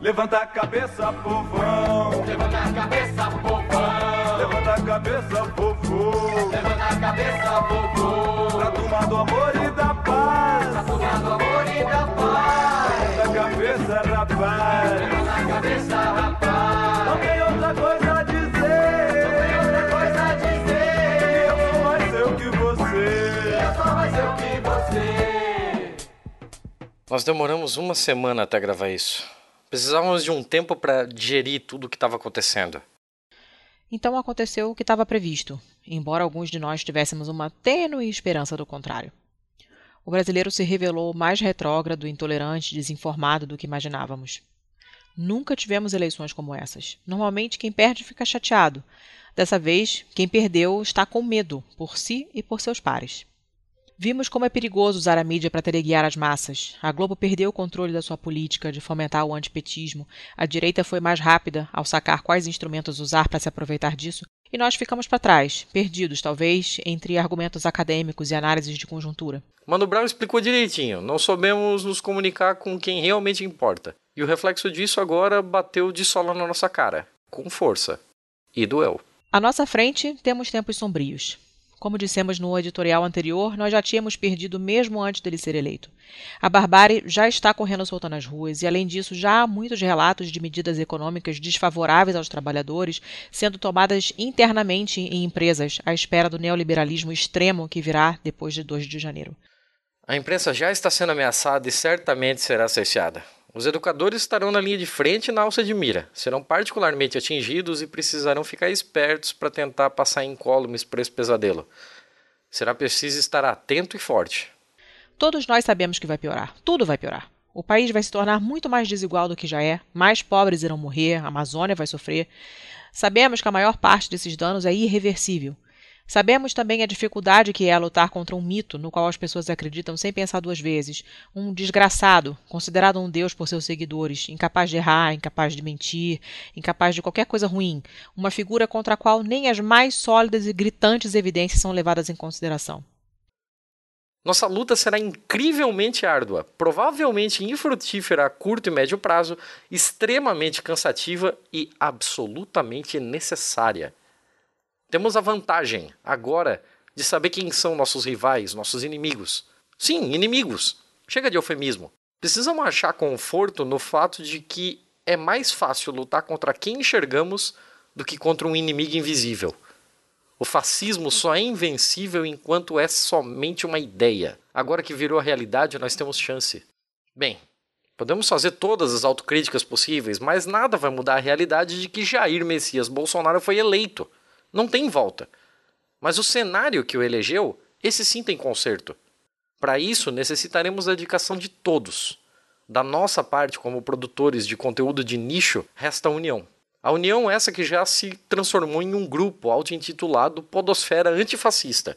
Levanta a cabeça, povão. Levanta a cabeça, povão. Levanta a cabeça, povão. Levanta a cabeça, povão. Pra turma do amor e da paz. Pra turma do amor e da paz. Levanta a cabeça, rapaz. Levanta a cabeça, rapaz. Não tem outra coisa a dizer. Não tem outra coisa a dizer. Eu sou mais eu que você. Eu sou mais eu que você. Nós demoramos uma semana até gravar isso. Precisávamos de um tempo para digerir tudo o que estava acontecendo. Então aconteceu o que estava previsto, embora alguns de nós tivéssemos uma tênue esperança do contrário. O brasileiro se revelou mais retrógrado, intolerante, desinformado do que imaginávamos. Nunca tivemos eleições como essas. Normalmente quem perde fica chateado. Dessa vez, quem perdeu está com medo por si e por seus pares. Vimos como é perigoso usar a mídia para teleguiar as massas. A Globo perdeu o controle da sua política de fomentar o antipetismo. A direita foi mais rápida ao sacar quais instrumentos usar para se aproveitar disso. E nós ficamos para trás, perdidos, talvez, entre argumentos acadêmicos e análises de conjuntura. Mano Brown explicou direitinho. Não soubemos nos comunicar com quem realmente importa. E o reflexo disso agora bateu de sola na nossa cara, com força. E doeu. À nossa frente, temos tempos sombrios. Como dissemos no editorial anterior, nós já tínhamos perdido mesmo antes dele ser eleito. A barbárie já está correndo solta nas ruas e, além disso, já há muitos relatos de medidas econômicas desfavoráveis aos trabalhadores sendo tomadas internamente em empresas à espera do neoliberalismo extremo que virá depois de 2 de janeiro. A imprensa já está sendo ameaçada e certamente será cerceada. Os educadores estarão na linha de frente e na alça de mira, serão particularmente atingidos e precisarão ficar espertos para tentar passar incólumes por esse pesadelo. Será preciso estar atento e forte. Todos nós sabemos que vai piorar. Tudo vai piorar. O país vai se tornar muito mais desigual do que já é, mais pobres irão morrer, a Amazônia vai sofrer. Sabemos que a maior parte desses danos é irreversível. Sabemos também a dificuldade que é lutar contra um mito no qual as pessoas acreditam sem pensar duas vezes. Um desgraçado, considerado um deus por seus seguidores, incapaz de errar, incapaz de mentir, incapaz de qualquer coisa ruim. Uma figura contra a qual nem as mais sólidas e gritantes evidências são levadas em consideração. Nossa luta será incrivelmente árdua, provavelmente infrutífera a curto e médio prazo, extremamente cansativa e absolutamente necessária. Temos a vantagem, agora, de saber quem são nossos rivais, nossos inimigos. Sim, inimigos. Chega de eufemismo. Precisamos achar conforto no fato de que é mais fácil lutar contra quem enxergamos do que contra um inimigo invisível. O fascismo só é invencível enquanto é somente uma ideia. Agora que virou a realidade, nós temos chance. Bem, podemos fazer todas as autocríticas possíveis, mas nada vai mudar a realidade de que Jair Messias Bolsonaro foi eleito. Não tem volta. Mas o cenário que o elegeu, esse sim tem conserto. Para isso, necessitaremos da dedicação de todos. Da nossa parte, como produtores de conteúdo de nicho, resta a união. A união essa que já se transformou em um grupo auto-intitulado Podosfera Antifascista.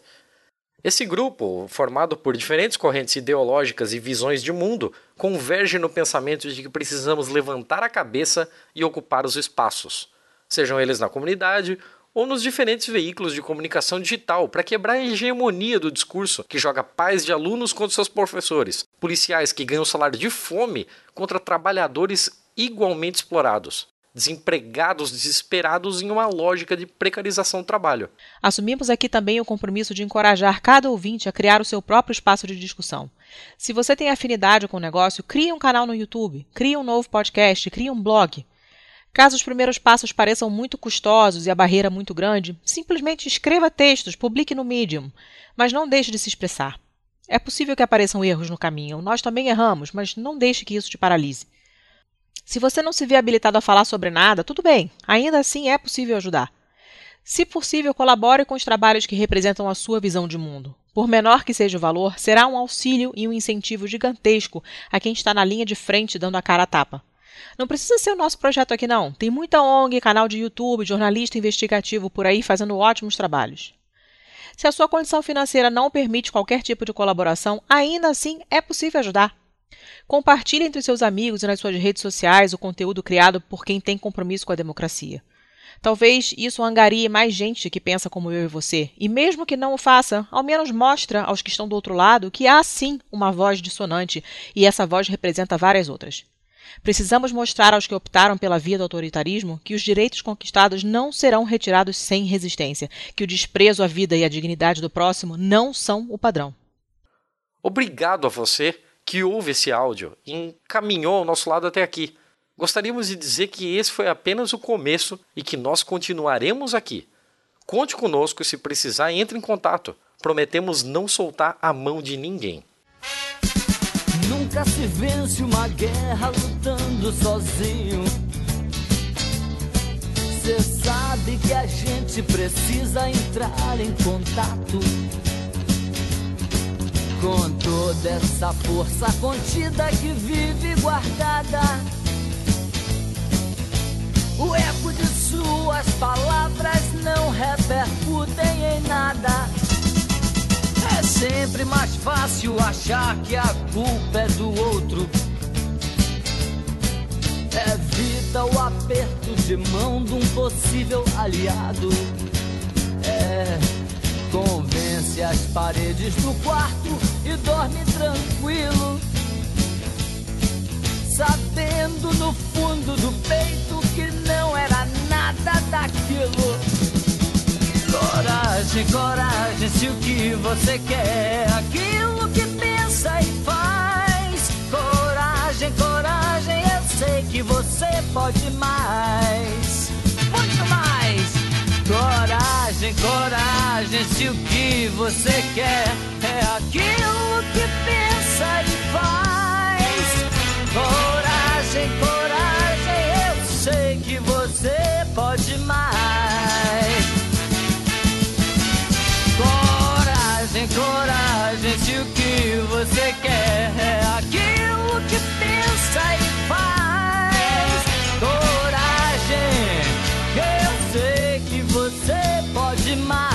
Esse grupo, formado por diferentes correntes ideológicas e visões de mundo, converge no pensamento de que precisamos levantar a cabeça e ocupar os espaços, sejam eles na comunidade ou nos diferentes veículos de comunicação digital para quebrar a hegemonia do discurso que joga pais de alunos contra seus professores, policiais que ganham salário de fome contra trabalhadores igualmente explorados desempregados desesperados em uma lógica de precarização do trabalho. Assumimos aqui também o compromisso de encorajar cada ouvinte a criar o seu próprio espaço de discussão. Se você tem afinidade com o negócio, crie um canal no YouTube, crie um novo podcast, crie um blog. Caso os primeiros passos pareçam muito custosos e a barreira muito grande, simplesmente escreva textos, publique no Medium, mas não deixe de se expressar. É possível que apareçam erros no caminho, nós também erramos, mas não deixe que isso te paralise. Se você não se vê habilitado a falar sobre nada, tudo bem, ainda assim é possível ajudar. Se possível, colabore com os trabalhos que representam a sua visão de mundo. Por menor que seja o valor, será um auxílio e um incentivo gigantesco a quem está na linha de frente dando a cara a tapa. Não precisa ser o nosso projeto aqui, não. Tem muita ONG, canal de YouTube, jornalista investigativo por aí fazendo ótimos trabalhos. Se a sua condição financeira não permite qualquer tipo de colaboração, ainda assim é possível ajudar. Compartilhe entre seus amigos e nas suas redes sociais o conteúdo criado por quem tem compromisso com a democracia. Talvez isso angarie mais gente que pensa como eu e você, e mesmo que não o faça, ao menos mostra aos que estão do outro lado que há sim uma voz dissonante e essa voz representa várias outras. Precisamos mostrar aos que optaram pela via do autoritarismo que os direitos conquistados não serão retirados sem resistência, que o desprezo à vida e à dignidade do próximo não são o padrão. Obrigado a você que ouve esse áudio e encaminhou ao nosso lado até aqui. Gostaríamos de dizer que esse foi apenas o começo e que nós continuaremos aqui. Conte conosco e, se precisar, entre em contato. Prometemos não soltar a mão de ninguém. Nunca se vence uma guerra lutando sozinho. Cê sabe que a gente precisa entrar em contato com toda essa força contida que vive guardada. O eco de suas palavras não repercutem em nada. É sempre mais fácil achar que a culpa de mão de um possível aliado. É, convence as paredes do quarto e dorme tranquilo. Sabendo no fundo do peito que não era nada daquilo. Coragem, coragem, se o que você quer é que você pode mais. Muito mais. Coragem, coragem, se o que você quer é aquilo que pensa e faz. Coragem, coragem, eu sei que você pode mais. Coragem, coragem, se o que você quer é aquilo que pensa e faz. Coragem,